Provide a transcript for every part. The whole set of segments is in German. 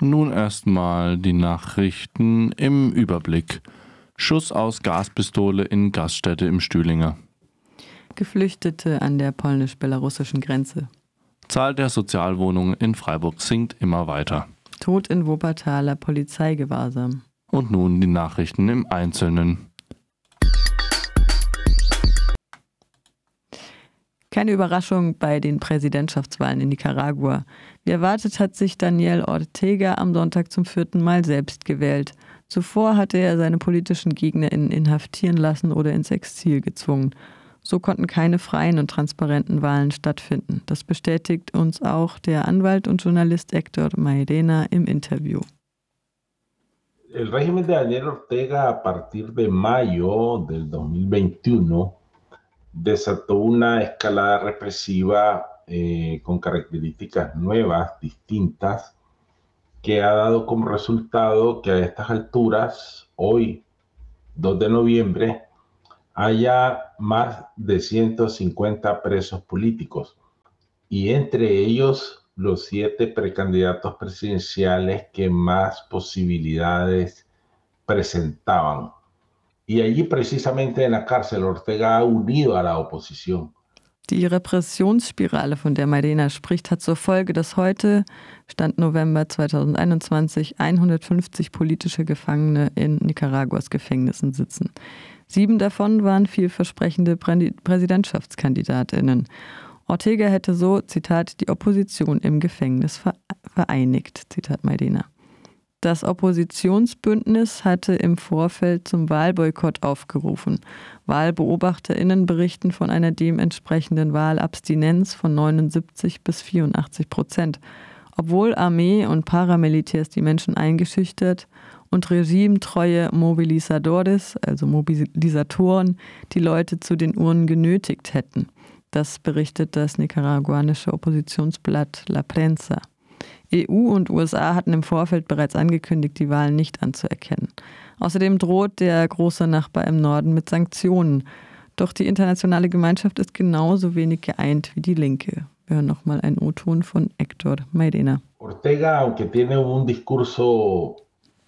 Nun erstmal die Nachrichten im Überblick. Schuss aus Gaspistole in Gaststätte im Stühlinger. Geflüchtete an der polnisch-belarussischen Grenze. Zahl der Sozialwohnungen in Freiburg sinkt immer weiter. Tod in Wuppertaler Polizeigewahrsam. Und nun die Nachrichten im Einzelnen. Keine Überraschung bei den Präsidentschaftswahlen in Nicaragua. Wie erwartet hat sich Daniel Ortega am Sonntag zum vierten Mal selbst gewählt. Zuvor hatte er seine politischen GegnerInnen inhaftieren lassen oder ins Exil gezwungen. So konnten keine freien und transparenten Wahlen stattfinden. Das bestätigt uns auch der Anwalt und Journalist Hector Mairena im Interview. El régimen de Daniel Ortega a partir de mayo del 2021 desató una escalada represiva eh, con características nuevas, distintas, que ha dado como resultado que a estas alturas, hoy, 2 de noviembre, haya más de 150 presos políticos y entre ellos los siete precandidatos presidenciales que más posibilidades presentaban. Y allí precisamente en la cárcel Ortega ha unido a la oposición. Die Repressionsspirale, von der Maidena spricht, hat zur Folge, dass heute, Stand November 2021, 150 politische Gefangene in Nicaraguas Gefängnissen sitzen. Sieben davon waren vielversprechende Präsidentschaftskandidatinnen. Ortega hätte so, Zitat, die Opposition im Gefängnis vereinigt, Zitat Maidena. Das Oppositionsbündnis hatte im Vorfeld zum Wahlboykott aufgerufen. WahlbeobachterInnen berichten von einer dementsprechenden Wahlabstinenz von 79 bis 84 Prozent. Obwohl Armee und Paramilitärs die Menschen eingeschüchtert und regimetreue Mobilisadores, also Mobilisatoren, die Leute zu den Urnen genötigt hätten. Das berichtet das nicaraguanische Oppositionsblatt La Prensa. EU und USA hatten im Vorfeld bereits angekündigt, die Wahlen nicht anzuerkennen. Außerdem droht der große Nachbar im Norden mit Sanktionen. Doch die internationale Gemeinschaft ist genauso wenig geeint wie die Linke. Wir hören nochmal einen O-Ton von Hector Mairena. Ortega, aunque tiene un discurso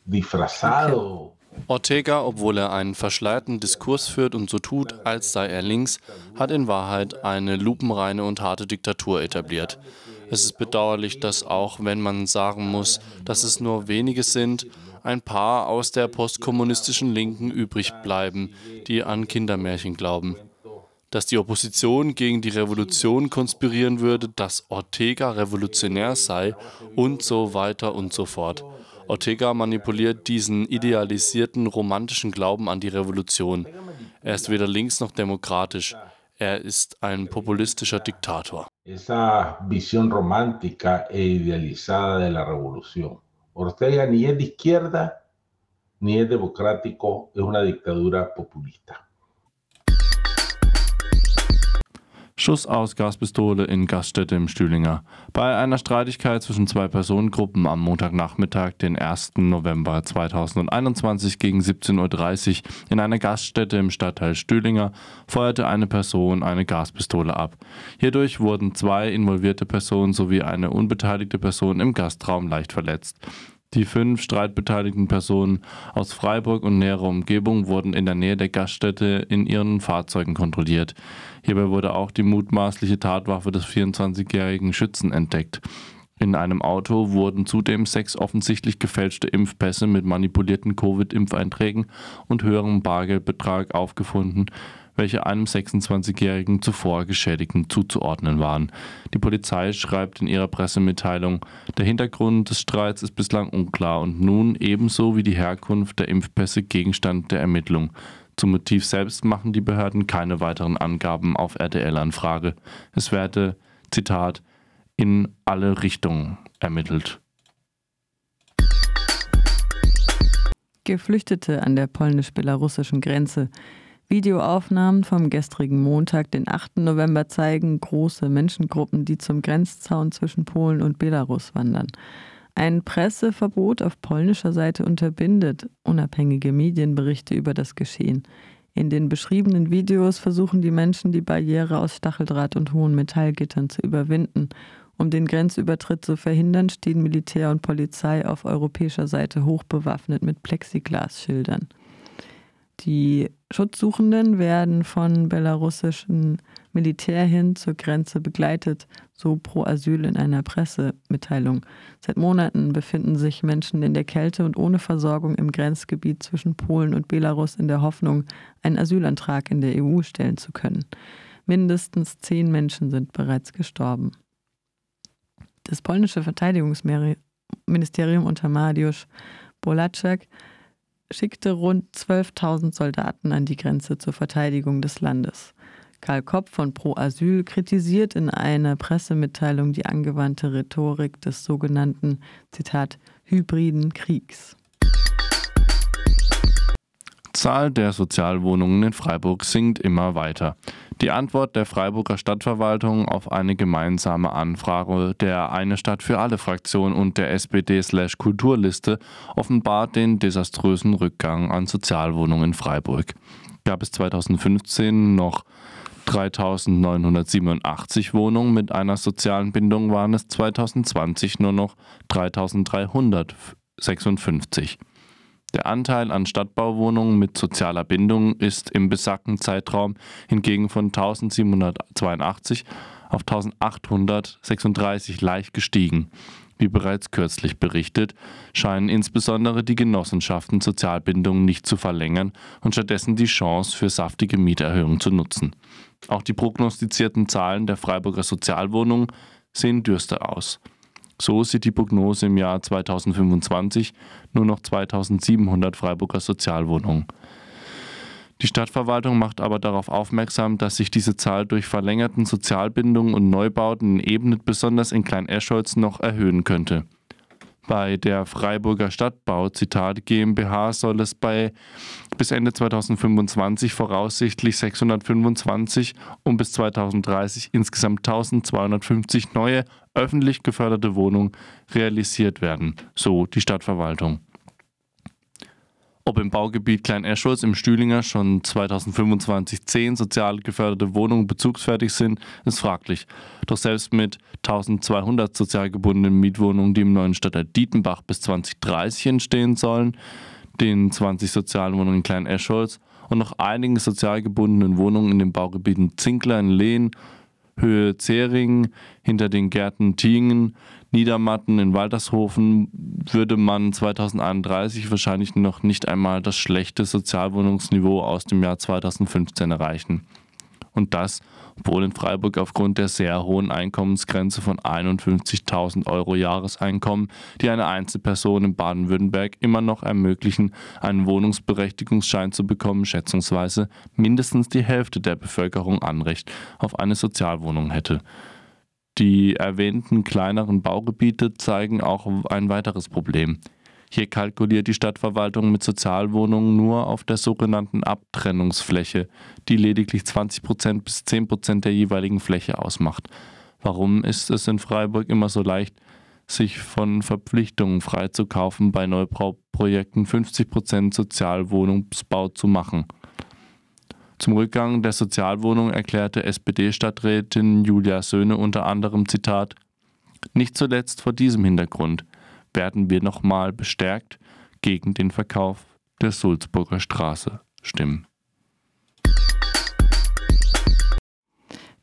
disfrazado. Ortega, obwohl er einen verschleierten Diskurs führt und so tut, als sei er links, hat in Wahrheit eine lupenreine und harte Diktatur etabliert. Es ist bedauerlich, dass auch wenn man sagen muss, dass es nur wenige sind, ein paar aus der postkommunistischen Linken übrig bleiben, die an Kindermärchen glauben. Dass die Opposition gegen die Revolution konspirieren würde, dass Ortega revolutionär sei und so weiter und so fort. Ortega manipuliert diesen idealisierten romantischen Glauben an die Revolution. Er ist weder links noch demokratisch. Er ist ein populistischer Diktator. Esa visión romántica e idealizada de la revolución. Ortega ni es de izquierda ni es democrático, es una dictadura populista. Schuss aus Gaspistole in Gaststätte im Stühlinger. Bei einer Streitigkeit zwischen zwei Personengruppen am Montagnachmittag, den 1. November 2021 gegen 17.30 Uhr in einer Gaststätte im Stadtteil Stühlinger feuerte eine Person eine Gaspistole ab. Hierdurch wurden zwei involvierte Personen sowie eine unbeteiligte Person im Gastraum leicht verletzt. Die fünf streitbeteiligten Personen aus Freiburg und näherer Umgebung wurden in der Nähe der Gaststätte in ihren Fahrzeugen kontrolliert. Hierbei wurde auch die mutmaßliche Tatwaffe des 24-jährigen Schützen entdeckt. In einem Auto wurden zudem sechs offensichtlich gefälschte Impfpässe mit manipulierten Covid-Impfeinträgen und höherem Bargeldbetrag aufgefunden, welche einem 26-jährigen zuvor Geschädigten zuzuordnen waren. Die Polizei schreibt in ihrer Pressemitteilung, der Hintergrund des Streits ist bislang unklar und nun ebenso wie die Herkunft der Impfpässe Gegenstand der Ermittlung. Zum Motiv selbst machen die Behörden keine weiteren Angaben auf RTL-Anfrage. Es werde, Zitat, in alle Richtungen ermittelt. Geflüchtete an der polnisch-belarussischen Grenze. Videoaufnahmen vom gestrigen Montag, den 8. November, zeigen große Menschengruppen, die zum Grenzzaun zwischen Polen und Belarus wandern. Ein Presseverbot auf polnischer Seite unterbindet unabhängige Medienberichte über das Geschehen. In den beschriebenen Videos versuchen die Menschen, die Barriere aus Stacheldraht und hohen Metallgittern zu überwinden. Um den Grenzübertritt zu verhindern, stehen Militär und Polizei auf europäischer Seite hochbewaffnet mit Plexiglasschildern. Die Schutzsuchenden werden von belarussischen Militär hin zur Grenze begleitet, so Pro Asyl in einer Pressemitteilung. Seit Monaten befinden sich Menschen in der Kälte und ohne Versorgung im Grenzgebiet zwischen Polen und Belarus in der Hoffnung, einen Asylantrag in der EU stellen zu können. Mindestens zehn Menschen sind bereits gestorben. Das polnische Verteidigungsministerium unter Mariusz Bolacek schickte rund 12.000 Soldaten an die Grenze zur Verteidigung des Landes. Karl Kopp von Pro Asyl kritisiert in einer Pressemitteilung die angewandte Rhetorik des sogenannten, Zitat, hybriden Kriegs. Zahl der Sozialwohnungen in Freiburg sinkt immer weiter. Die Antwort der Freiburger Stadtverwaltung auf eine gemeinsame Anfrage der Eine Stadt für alle Fraktion und der SPD-Kulturliste offenbart den desaströsen Rückgang an Sozialwohnungen in Freiburg. Gab es 2015 noch 3987 Wohnungen mit einer sozialen Bindung waren es 2020 nur noch 3356. Der Anteil an Stadtbauwohnungen mit sozialer Bindung ist im besagten Zeitraum hingegen von 1782 auf 1836 leicht gestiegen. Wie bereits kürzlich berichtet, scheinen insbesondere die Genossenschaften Sozialbindungen nicht zu verlängern und stattdessen die Chance für saftige Mieterhöhungen zu nutzen. Auch die prognostizierten Zahlen der Freiburger Sozialwohnungen sehen dürster aus. So sieht die Prognose im Jahr 2025 nur noch 2700 Freiburger Sozialwohnungen. Die Stadtverwaltung macht aber darauf aufmerksam, dass sich diese Zahl durch verlängerten Sozialbindungen und Neubauten in Ebnet besonders in Klein-Escholz noch erhöhen könnte. Bei der Freiburger Stadtbau, Zitat GmbH, soll es bei bis Ende 2025 voraussichtlich 625 und bis 2030 insgesamt 1250 neue öffentlich geförderte Wohnungen realisiert werden, so die Stadtverwaltung. Ob im Baugebiet Klein-Escholz im Stühlinger schon 2025 zehn sozial geförderte Wohnungen bezugsfertig sind, ist fraglich. Doch selbst mit 1200 sozial gebundenen Mietwohnungen, die im neuen Stadtteil Dietenbach bis 2030 entstehen sollen, den 20 Sozialwohnungen in Klein-Escholz und noch einigen sozial gebundenen Wohnungen in den Baugebieten Zinkler in Lehn, Höhe Zering, hinter den Gärten Tingen, Niedermatten in Waltershofen würde man 2031 wahrscheinlich noch nicht einmal das schlechte Sozialwohnungsniveau aus dem Jahr 2015 erreichen. Und das, obwohl in Freiburg aufgrund der sehr hohen Einkommensgrenze von 51.000 Euro Jahreseinkommen, die eine Einzelperson in Baden-Württemberg immer noch ermöglichen, einen Wohnungsberechtigungsschein zu bekommen, schätzungsweise mindestens die Hälfte der Bevölkerung Anrecht auf eine Sozialwohnung hätte. Die erwähnten kleineren Baugebiete zeigen auch ein weiteres Problem. Hier kalkuliert die Stadtverwaltung mit Sozialwohnungen nur auf der sogenannten Abtrennungsfläche, die lediglich 20 Prozent bis 10 Prozent der jeweiligen Fläche ausmacht. Warum ist es in Freiburg immer so leicht, sich von Verpflichtungen freizukaufen, bei Neubauprojekten 50 Prozent Sozialwohnungsbau zu machen? Zum Rückgang der Sozialwohnung erklärte SPD-Stadträtin Julia Söhne unter anderem Zitat Nicht zuletzt vor diesem Hintergrund werden wir nochmal bestärkt gegen den Verkauf der Sulzburger Straße stimmen.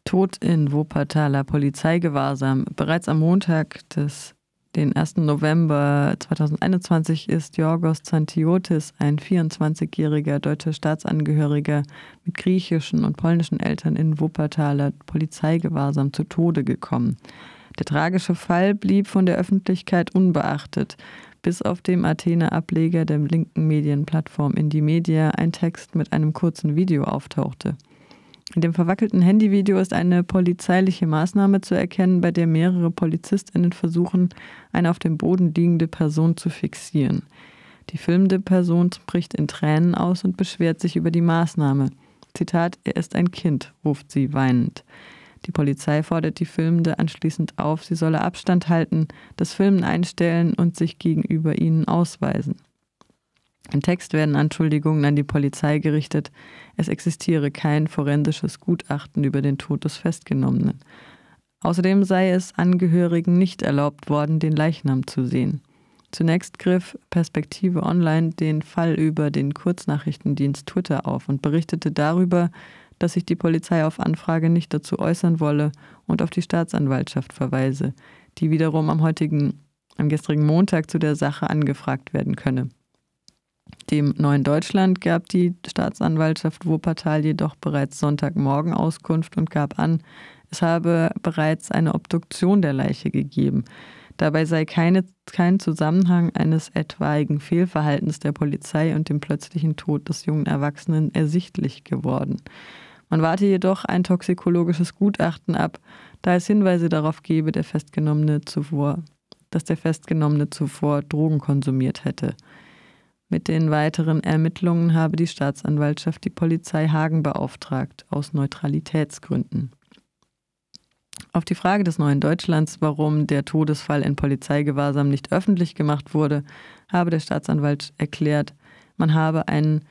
Tod in Wuppertaler Polizeigewahrsam. Bereits am Montag des den 1. November 2021 ist Yorgos Zantiotis, ein 24-jähriger deutscher Staatsangehöriger mit griechischen und polnischen Eltern in Wuppertaler Polizeigewahrsam zu Tode gekommen. Der tragische Fall blieb von der Öffentlichkeit unbeachtet, bis auf dem Athener Ableger der linken Medienplattform Indie Media ein Text mit einem kurzen Video auftauchte. In dem verwackelten Handyvideo ist eine polizeiliche Maßnahme zu erkennen, bei der mehrere PolizistInnen versuchen, eine auf dem Boden liegende Person zu fixieren. Die filmende Person bricht in Tränen aus und beschwert sich über die Maßnahme. Zitat, er ist ein Kind, ruft sie weinend. Die Polizei fordert die Filmende anschließend auf, sie solle Abstand halten, das Filmen einstellen und sich gegenüber ihnen ausweisen. Im Text werden Anschuldigungen an die Polizei gerichtet, es existiere kein forensisches Gutachten über den Tod des Festgenommenen. Außerdem sei es Angehörigen nicht erlaubt worden, den Leichnam zu sehen. Zunächst griff Perspektive Online den Fall über den Kurznachrichtendienst Twitter auf und berichtete darüber, dass sich die Polizei auf Anfrage nicht dazu äußern wolle und auf die Staatsanwaltschaft verweise, die wiederum am heutigen, am gestrigen Montag zu der Sache angefragt werden könne. Dem Neuen Deutschland gab die Staatsanwaltschaft Wuppertal jedoch bereits Sonntagmorgen Auskunft und gab an, es habe bereits eine Obduktion der Leiche gegeben. Dabei sei keine, kein Zusammenhang eines etwaigen Fehlverhaltens der Polizei und dem plötzlichen Tod des jungen Erwachsenen ersichtlich geworden. Man warte jedoch ein toxikologisches Gutachten ab, da es Hinweise darauf gebe, der Festgenommene zuvor, dass der Festgenommene zuvor Drogen konsumiert hätte. Mit den weiteren Ermittlungen habe die Staatsanwaltschaft die Polizei Hagen beauftragt, aus Neutralitätsgründen. Auf die Frage des Neuen Deutschlands, warum der Todesfall in Polizeigewahrsam nicht öffentlich gemacht wurde, habe der Staatsanwalt erklärt, man habe einen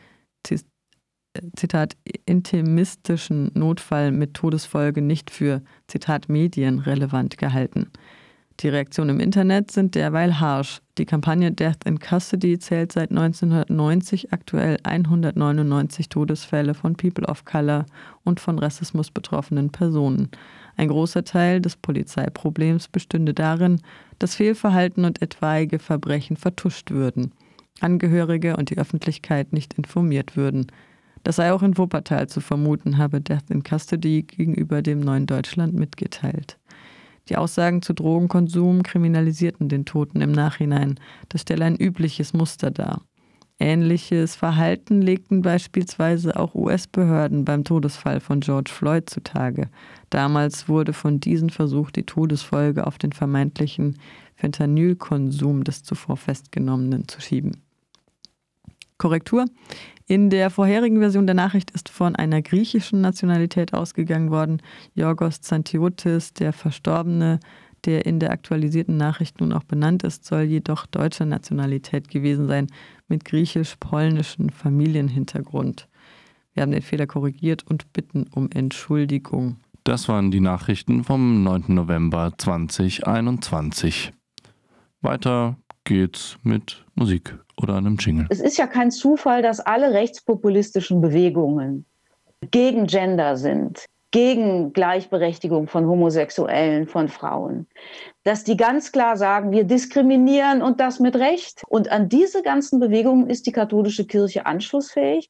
Zitat intimistischen Notfall mit Todesfolge nicht für Zitat medienrelevant gehalten. Die Reaktionen im Internet sind derweil harsch. Die Kampagne Death in Custody zählt seit 1990 aktuell 199 Todesfälle von People of Color und von Rassismus betroffenen Personen. Ein großer Teil des Polizeiproblems bestünde darin, dass Fehlverhalten und etwaige Verbrechen vertuscht würden, Angehörige und die Öffentlichkeit nicht informiert würden. Das sei auch in Wuppertal zu vermuten, habe Death in Custody gegenüber dem Neuen Deutschland mitgeteilt. Die Aussagen zu Drogenkonsum kriminalisierten den Toten im Nachhinein. Das stelle ein übliches Muster dar. Ähnliches Verhalten legten beispielsweise auch US-Behörden beim Todesfall von George Floyd zutage. Damals wurde von diesen versucht, die Todesfolge auf den vermeintlichen Fentanylkonsum des zuvor Festgenommenen zu schieben. Korrektur. In der vorherigen Version der Nachricht ist von einer griechischen Nationalität ausgegangen worden. Yorgos Zantiotis, der Verstorbene, der in der aktualisierten Nachricht nun auch benannt ist, soll jedoch deutscher Nationalität gewesen sein, mit griechisch-polnischem Familienhintergrund. Wir haben den Fehler korrigiert und bitten um Entschuldigung. Das waren die Nachrichten vom 9. November 2021. Weiter geht's mit Musik oder einem Jingle. Es ist ja kein Zufall, dass alle rechtspopulistischen Bewegungen gegen Gender sind, gegen Gleichberechtigung von Homosexuellen, von Frauen. Dass die ganz klar sagen, wir diskriminieren und das mit Recht. Und an diese ganzen Bewegungen ist die katholische Kirche anschlussfähig.